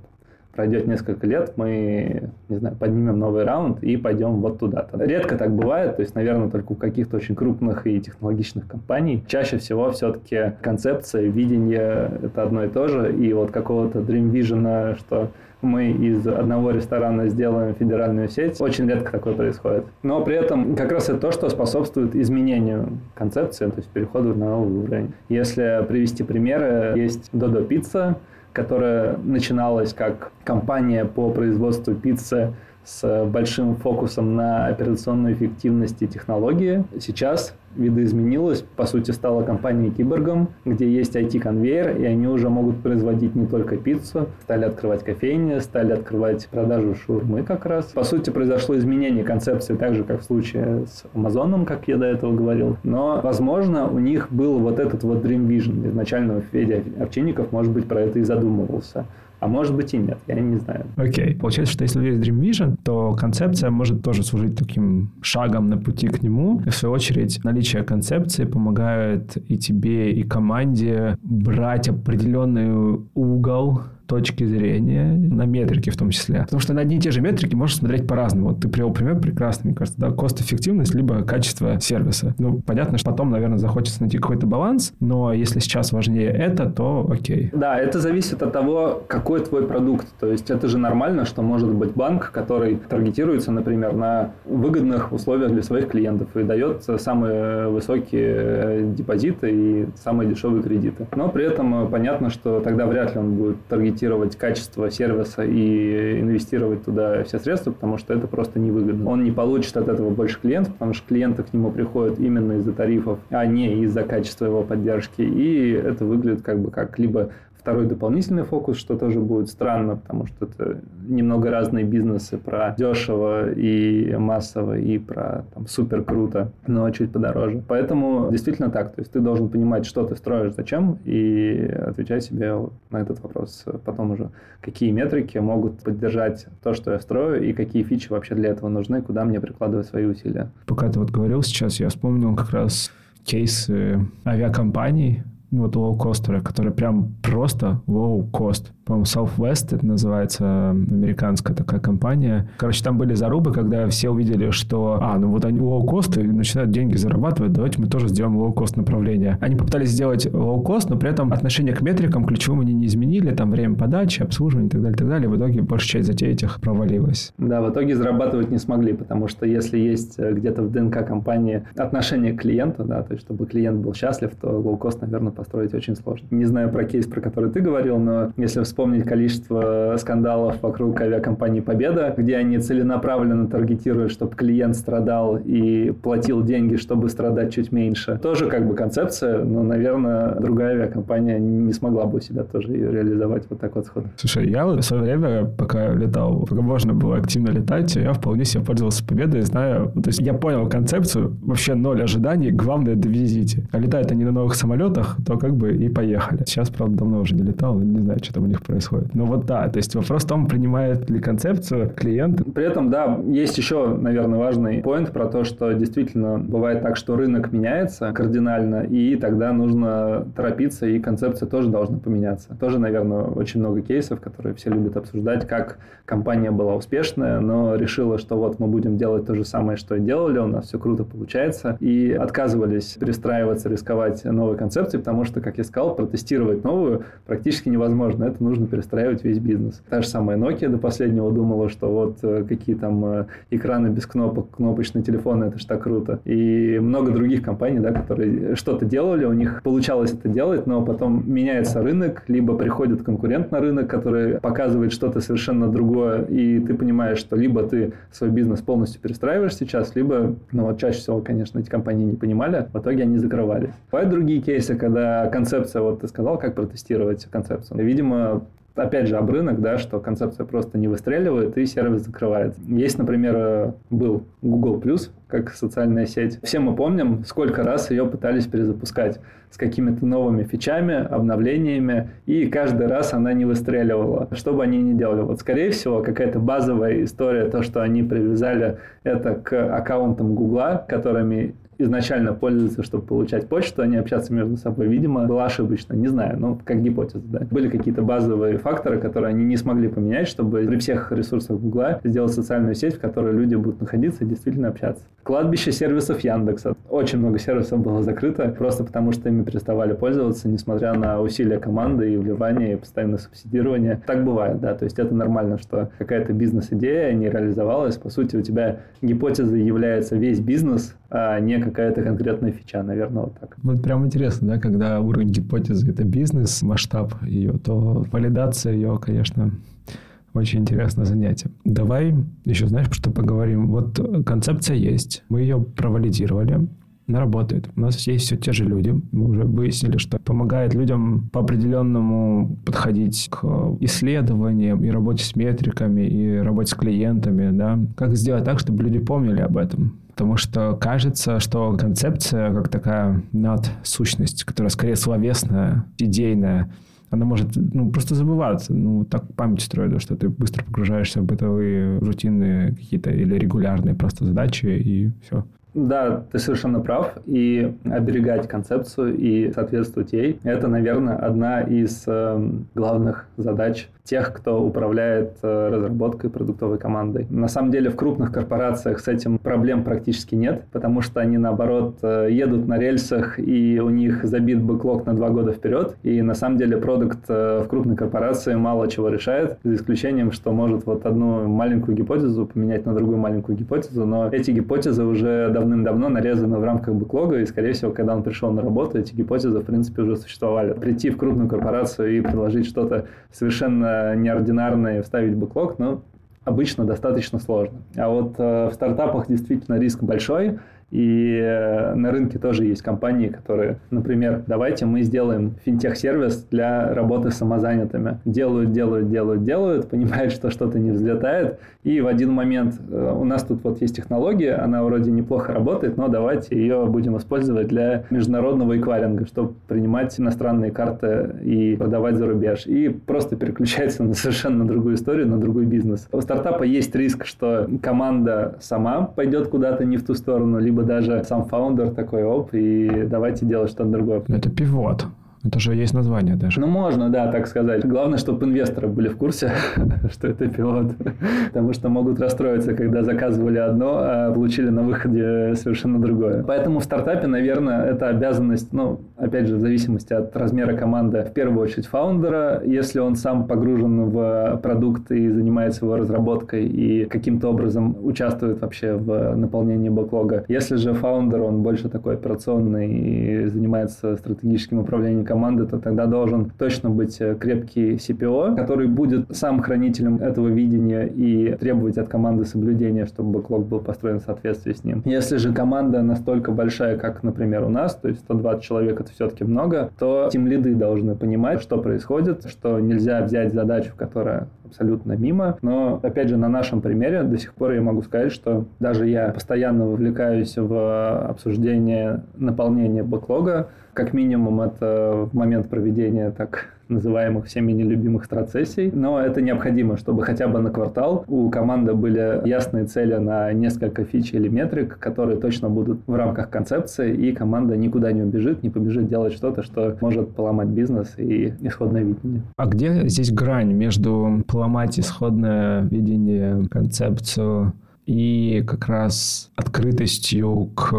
пройдет несколько лет, мы, не знаю, поднимем новый раунд и пойдем вот туда-то. Редко так бывает, то есть, наверное, только у каких-то очень крупных и технологичных компаний. Чаще всего все-таки концепция, видение – это одно и то же, и вот какого-то Dream Vision, что мы из одного ресторана сделаем федеральную сеть. Очень редко такое происходит. Но при этом как раз это то, что способствует изменению концепции, то есть переходу на новый уровень. Если привести примеры, есть Dodo Pizza, которая начиналась как компания по производству пиццы с большим фокусом на операционную эффективность и технологии. Сейчас видоизменилась, по сути, стала компанией Киборгом, где есть IT-конвейер, и они уже могут производить не только пиццу, стали открывать кофейни, стали открывать продажу шурмы как раз. По сути, произошло изменение концепции, так же, как в случае с Амазоном, как я до этого говорил. Но, возможно, у них был вот этот вот Dream Vision. Изначально Федя Овчинников, может быть, про это и задумывался. А может быть и нет, я не знаю.
Окей. Okay. Получается, что если есть Dream Vision, то концепция может тоже служить таким шагом на пути к нему. И в свою очередь, наличие концепции помогает и тебе, и команде брать определенный угол точки зрения, на метрики в том числе. Потому что на одни и те же метрики можно смотреть по-разному. Вот ты привел пример прекрасный, мне кажется, да, кост-эффективность, либо качество сервиса. Ну, понятно, что потом, наверное, захочется найти какой-то баланс, но если сейчас важнее это, то окей.
Да, это зависит от того, какой твой продукт. То есть это же нормально, что может быть банк, который таргетируется, например, на выгодных условиях для своих клиентов и дает самые высокие депозиты и самые дешевые кредиты. Но при этом понятно, что тогда вряд ли он будет таргетировать гарантировать качество сервиса и инвестировать туда все средства, потому что это просто невыгодно. Он не получит от этого больше клиентов, потому что клиенты к нему приходят именно из-за тарифов, а не из-за качества его поддержки. И это выглядит как бы как либо второй дополнительный фокус, что тоже будет странно, потому что это немного разные бизнесы про дешево и массово, и про там, супер круто, но чуть подороже. Поэтому действительно так. То есть ты должен понимать, что ты строишь, зачем, и отвечать себе на этот вопрос потом уже, какие метрики могут поддержать то, что я строю, и какие фичи вообще для этого нужны, куда мне прикладывать свои усилия.
Пока ты вот говорил сейчас, я вспомнил как раз кейсы авиакомпаний, вот low-cost'еры, которые прям просто лоу-кост по-моему, Southwest это называется, американская такая компания. Короче, там были зарубы, когда все увидели, что, а, ну вот они лоу-кост и начинают деньги зарабатывать, давайте мы тоже сделаем лоу-кост направление. Они попытались сделать лоу-кост, но при этом отношение к метрикам ключевым они не изменили, там время подачи, обслуживания и так далее, и так далее. В итоге большая часть затей этих провалилась.
Да, в итоге зарабатывать не смогли, потому что если есть э, где-то в ДНК компании отношение к клиенту, да, то есть чтобы клиент был счастлив, то лоу-кост, наверное, построить очень сложно. Не знаю про кейс, про который ты говорил, но если вспомнить количество скандалов вокруг авиакомпании «Победа», где они целенаправленно таргетируют, чтобы клиент страдал и платил деньги, чтобы страдать чуть меньше. Тоже как бы концепция, но, наверное, другая авиакомпания не смогла бы у себя тоже ее реализовать вот так вот сходу.
Слушай, я вот в свое время, пока летал, пока можно было активно летать, я вполне себе пользовался «Победой», знаю, то есть я понял концепцию, вообще ноль ожиданий, главное довезите. А летают они на новых самолетах, то как бы и поехали. Сейчас, правда, давно уже не летал, не знаю, что там у них происходит. Но вот да, то есть вопрос в том, принимает ли концепцию клиент.
При этом, да, есть еще, наверное, важный поинт про то, что действительно бывает так, что рынок меняется кардинально, и тогда нужно торопиться, и концепция тоже должна поменяться. Тоже, наверное, очень много кейсов, которые все любят обсуждать, как компания была успешная, но решила, что вот мы будем делать то же самое, что и делали, у нас все круто получается, и отказывались перестраиваться, рисковать новой концепцией, потому что, как я сказал, протестировать новую практически невозможно. Это нужно перестраивать весь бизнес. Та же самая Nokia до последнего думала, что вот э, какие там э, экраны без кнопок, кнопочные телефоны, это ж так круто. И много других компаний, да, которые что-то делали, у них получалось это делать, но потом меняется рынок, либо приходит конкурент на рынок, который показывает что-то совершенно другое, и ты понимаешь, что либо ты свой бизнес полностью перестраиваешь сейчас, либо, ну вот чаще всего, конечно, эти компании не понимали, в итоге они закрывались. Бывают другие кейсы, когда концепция, вот ты сказал, как протестировать концепцию. Видимо, опять же, об рынок, да, что концепция просто не выстреливает и сервис закрывает. Есть, например, был Google+, как социальная сеть. Все мы помним, сколько раз ее пытались перезапускать с какими-то новыми фичами, обновлениями, и каждый раз она не выстреливала. Что бы они ни делали. Вот, скорее всего, какая-то базовая история, то, что они привязали это к аккаунтам Гугла, которыми изначально пользуются, чтобы получать почту, а не общаться между собой, видимо, была ошибочно. Не знаю, ну, как гипотеза, да. Были какие-то базовые факторы, которые они не смогли поменять, чтобы при всех ресурсах Гугла сделать социальную сеть, в которой люди будут находиться и действительно общаться. Кладбище сервисов Яндекса. Очень много сервисов было закрыто, просто потому что ими переставали пользоваться, несмотря на усилия команды и вливание, и постоянное субсидирование. Так бывает, да, то есть это нормально, что какая-то бизнес-идея не реализовалась. По сути, у тебя гипотеза является весь бизнес, а не какая-то конкретная фича, наверное, вот так.
Вот прям интересно, да, когда уровень гипотезы – это бизнес, масштаб ее, то валидация ее, конечно, очень интересное занятие. Давай еще, знаешь, что поговорим. Вот концепция есть, мы ее провалидировали, она работает. У нас есть все те же люди. Мы уже выяснили, что помогает людям по определенному подходить к исследованиям и работе с метриками, и работе с клиентами. Да? Как сделать так, чтобы люди помнили об этом? Потому что кажется, что концепция как такая над-сущность, которая скорее словесная, идейная, она может ну, просто забываться. Ну, так память строит, что ты быстро погружаешься в бытовые, рутинные какие-то или регулярные просто задачи, и все.
Да, ты совершенно прав. И оберегать концепцию и соответствовать ей – это, наверное, одна из э, главных задач тех, кто управляет э, разработкой продуктовой командой. На самом деле в крупных корпорациях с этим проблем практически нет, потому что они, наоборот, э, едут на рельсах, и у них забит бэклог на два года вперед. И на самом деле продукт э, в крупной корпорации мало чего решает, за исключением, что может вот одну маленькую гипотезу поменять на другую маленькую гипотезу, но эти гипотезы уже давным-давно нарезаны в рамках бэклога, и, скорее всего, когда он пришел на работу, эти гипотезы, в принципе, уже существовали. Прийти в крупную корпорацию и предложить что-то совершенно неординарное вставить бэклог, но обычно достаточно сложно. А вот э, в стартапах действительно риск большой, и э, на рынке тоже есть компании, которые, например, давайте мы сделаем финтех-сервис для работы с самозанятыми. Делают, делают, делают, делают, понимают, что что-то не взлетает, и в один момент э, у нас тут вот есть технология, она вроде неплохо работает, но давайте ее будем использовать для международного эквайринга, чтобы принимать иностранные карты и продавать за рубеж. И просто переключается на совершенно другую историю, на другой бизнес. У стартапа есть риск, что команда сама пойдет куда-то не в ту сторону, либо либо даже сам фаундер такой, оп, и давайте делать что-то другое.
Это пивот. Это же есть название даже.
Ну, можно, да, так сказать. Главное, чтобы инвесторы были в курсе, что это пилот. Потому что могут расстроиться, когда заказывали одно, а получили на выходе совершенно другое. Поэтому в стартапе, наверное, это обязанность, ну, опять же, в зависимости от размера команды, в первую очередь фаундера. Если он сам погружен в продукт и занимается его разработкой и каким-то образом участвует вообще в наполнении бэклога. Если же фаундер, он больше такой операционный и занимается стратегическим управлением команды, то тогда должен точно быть э, крепкий CPO, который будет сам хранителем этого видения и требовать от команды соблюдения, чтобы бэклог был построен в соответствии с ним. Если же команда настолько большая, как, например, у нас, то есть 120 человек это все-таки много, то тем лиды должны понимать, что происходит, что нельзя взять задачу, которая абсолютно мимо. Но, опять же, на нашем примере до сих пор я могу сказать, что даже я постоянно вовлекаюсь в обсуждение наполнения бэклога. Как минимум, это момент проведения так называемых всеми нелюбимых страцессий, но это необходимо, чтобы хотя бы на квартал у команды были ясные цели на несколько фич или метрик, которые точно будут в рамках концепции, и команда никуда не убежит, не побежит делать что-то, что может поломать бизнес и исходное видение.
А где здесь грань между поломать исходное видение, концепцию и как раз открытостью к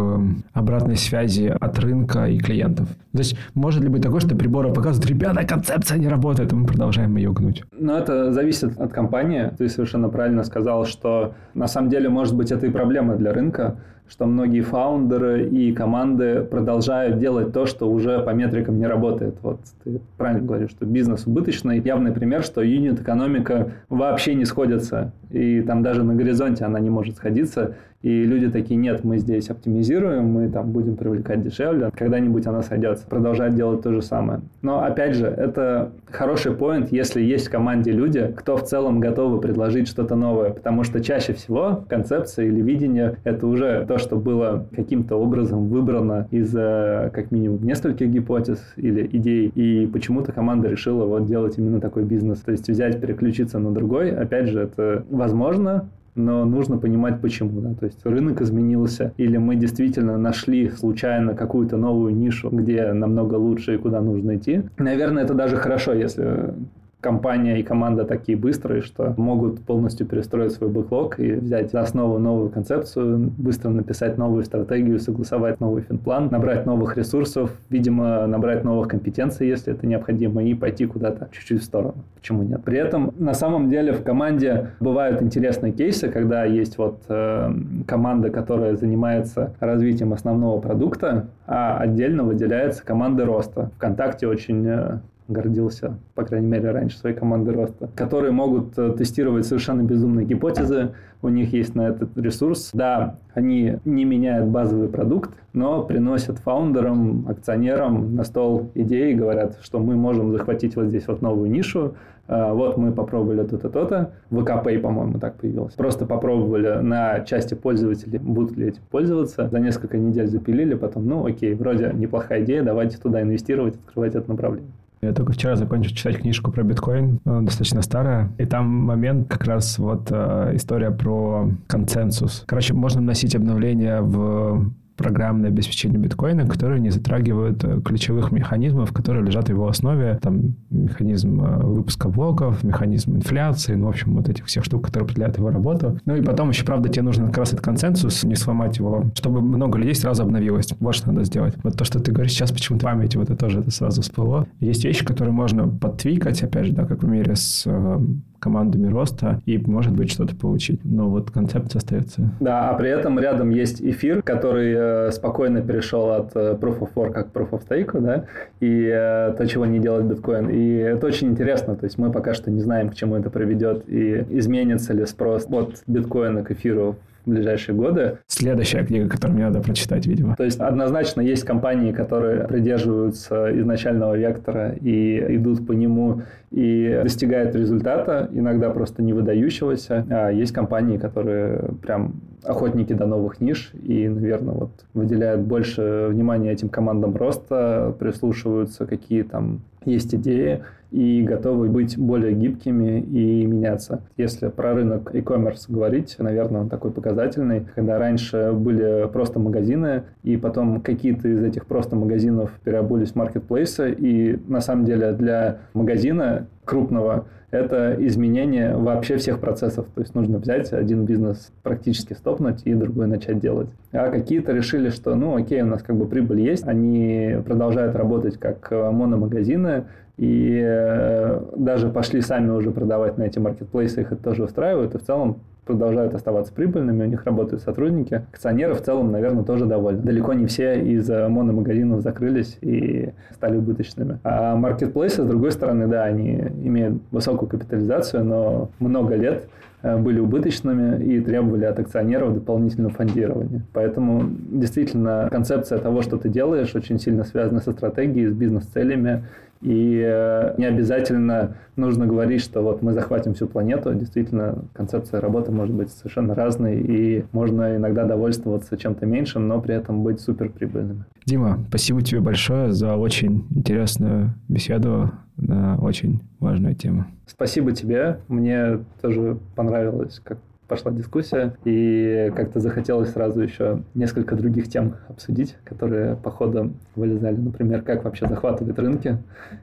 обратной связи от рынка и клиентов. То есть может ли быть такое, что приборы показывают, ребята, концепция не работает, и мы продолжаем ее гнуть?
Ну, это зависит от компании. Ты совершенно правильно сказал, что на самом деле, может быть, это и проблема для рынка, что многие фаундеры и команды продолжают делать то, что уже по метрикам не работает. Вот ты правильно говоришь, что бизнес убыточный. Явный пример, что юнит-экономика вообще не сходится. И там даже на горизонте она не может сходиться. И люди такие, нет, мы здесь оптимизируем, мы там будем привлекать дешевле, когда-нибудь она сойдется. Продолжать делать то же самое. Но опять же, это хороший поинт, если есть в команде люди, кто в целом готовы предложить что-то новое. Потому что чаще всего концепция или видение это уже то, что было каким-то образом выбрано из э, как минимум нескольких гипотез или идей. И почему-то команда решила вот делать именно такой бизнес. То есть взять, переключиться на другой. Опять же, это возможно, но нужно понимать почему. Да? То есть рынок изменился, или мы действительно нашли случайно какую-то новую нишу, где намного лучше и куда нужно идти. Наверное, это даже хорошо, если компания и команда такие быстрые, что могут полностью перестроить свой бэклог и взять за основу новую концепцию, быстро написать новую стратегию, согласовать новый финплан, набрать новых ресурсов, видимо, набрать новых компетенций, если это необходимо, и пойти куда-то чуть-чуть в сторону. Почему нет? При этом на самом деле в команде бывают интересные кейсы, когда есть вот э, команда, которая занимается развитием основного продукта, а отдельно выделяется команда роста. Вконтакте очень э, гордился, по крайней мере, раньше своей команды роста, которые могут э, тестировать совершенно безумные гипотезы, у них есть на этот ресурс. Да, они не меняют базовый продукт, но приносят фаундерам, акционерам на стол идеи, говорят, что мы можем захватить вот здесь вот новую нишу, э, вот мы попробовали то-то, то-то. VKPay, по-моему, так появился. Просто попробовали на части пользователей, будут ли эти пользоваться. За несколько недель запилили, потом, ну окей, вроде неплохая идея, давайте туда инвестировать, открывать это направление.
Я только вчера закончил читать книжку про биткоин, достаточно старая. И там момент как раз вот э, история про консенсус. Короче, можно вносить обновления в программное обеспечение биткоина, которые не затрагивают э, ключевых механизмов, которые лежат в его основе. Там механизм э, выпуска блоков, механизм инфляции, ну, в общем, вот этих всех штук, которые определяют его работу. Ну и потом еще, правда, тебе нужно как раз этот консенсус, не сломать его, чтобы много людей сразу обновилось. Вот что надо сделать. Вот то, что ты говоришь сейчас, почему-то в памяти вот это тоже это сразу всплыло. Есть вещи, которые можно подтвикать, опять же, да, как в мире с э, командами роста и, может быть, что-то получить. Но вот концепция остается.
Да, а при этом рядом есть эфир, который э, спокойно перешел от э, Proof of Work как Proof of Stake, да, и э, то, чего не делает биткоин. И это очень интересно, то есть мы пока что не знаем, к чему это приведет и изменится ли спрос от биткоина к эфиру в ближайшие годы.
Следующая книга, которую мне надо прочитать, видимо.
То есть однозначно есть компании, которые придерживаются изначального вектора и идут по нему и достигают результата, иногда просто не выдающегося. А есть компании, которые прям охотники до новых ниш и, наверное, вот выделяют больше внимания этим командам роста, прислушиваются, какие там есть идеи и готовы быть более гибкими и меняться. Если про рынок e-commerce говорить, наверное, он такой показательный, когда раньше были просто магазины, и потом какие-то из этих просто магазинов переобулись в маркетплейсы, и на самом деле для магазина крупного это изменение вообще всех процессов. То есть нужно взять один бизнес практически стопнуть и другой начать делать. А какие-то решили, что ну окей, у нас как бы прибыль есть, они продолжают работать как мономагазины, и э, даже пошли сами уже продавать на эти маркетплейсы, их это тоже устраивает, и в целом продолжают оставаться прибыльными, у них работают сотрудники. Акционеры в целом, наверное, тоже довольны. Далеко не все из э, мономагазинов закрылись и стали убыточными. А маркетплейсы, с другой стороны, да, они имеют высокую капитализацию, но много лет э, были убыточными и требовали от акционеров дополнительного фондирования. Поэтому действительно концепция того, что ты делаешь, очень сильно связана со стратегией, с бизнес-целями и э, не обязательно нужно говорить, что вот мы захватим всю планету. Действительно, концепция работы может быть совершенно разной, и можно иногда довольствоваться чем-то меньшим, но при этом быть суперприбыльным.
Дима, спасибо тебе большое за очень интересную беседу на очень важную тему.
Спасибо тебе. Мне тоже понравилось, как пошла дискуссия, и как-то захотелось сразу еще несколько других тем обсудить, которые по ходу вылезали. Например, как вообще захватывать рынки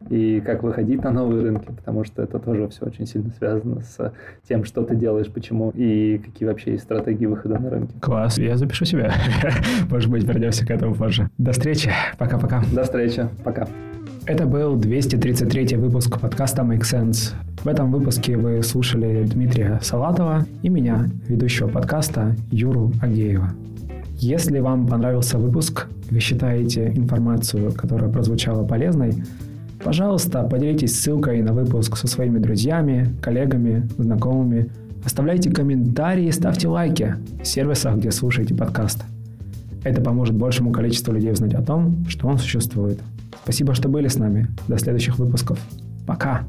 и как выходить на новые рынки, потому что это тоже все очень сильно связано с тем, что ты делаешь, почему и какие вообще есть стратегии выхода на рынки.
Класс, я запишу себя. Может быть, вернемся к этому позже. До встречи. Пока-пока.
До встречи. Пока.
Это был 233 выпуск подкаста Make Sense. В этом выпуске вы слушали Дмитрия Салатова и меня, ведущего подкаста Юру Агеева. Если вам понравился выпуск, вы считаете информацию, которая прозвучала полезной, пожалуйста, поделитесь ссылкой на выпуск со своими друзьями, коллегами, знакомыми. Оставляйте комментарии ставьте лайки в сервисах, где слушаете подкаст. Это поможет большему количеству людей узнать о том, что он существует – Спасибо, что были с нами. До следующих выпусков. Пока!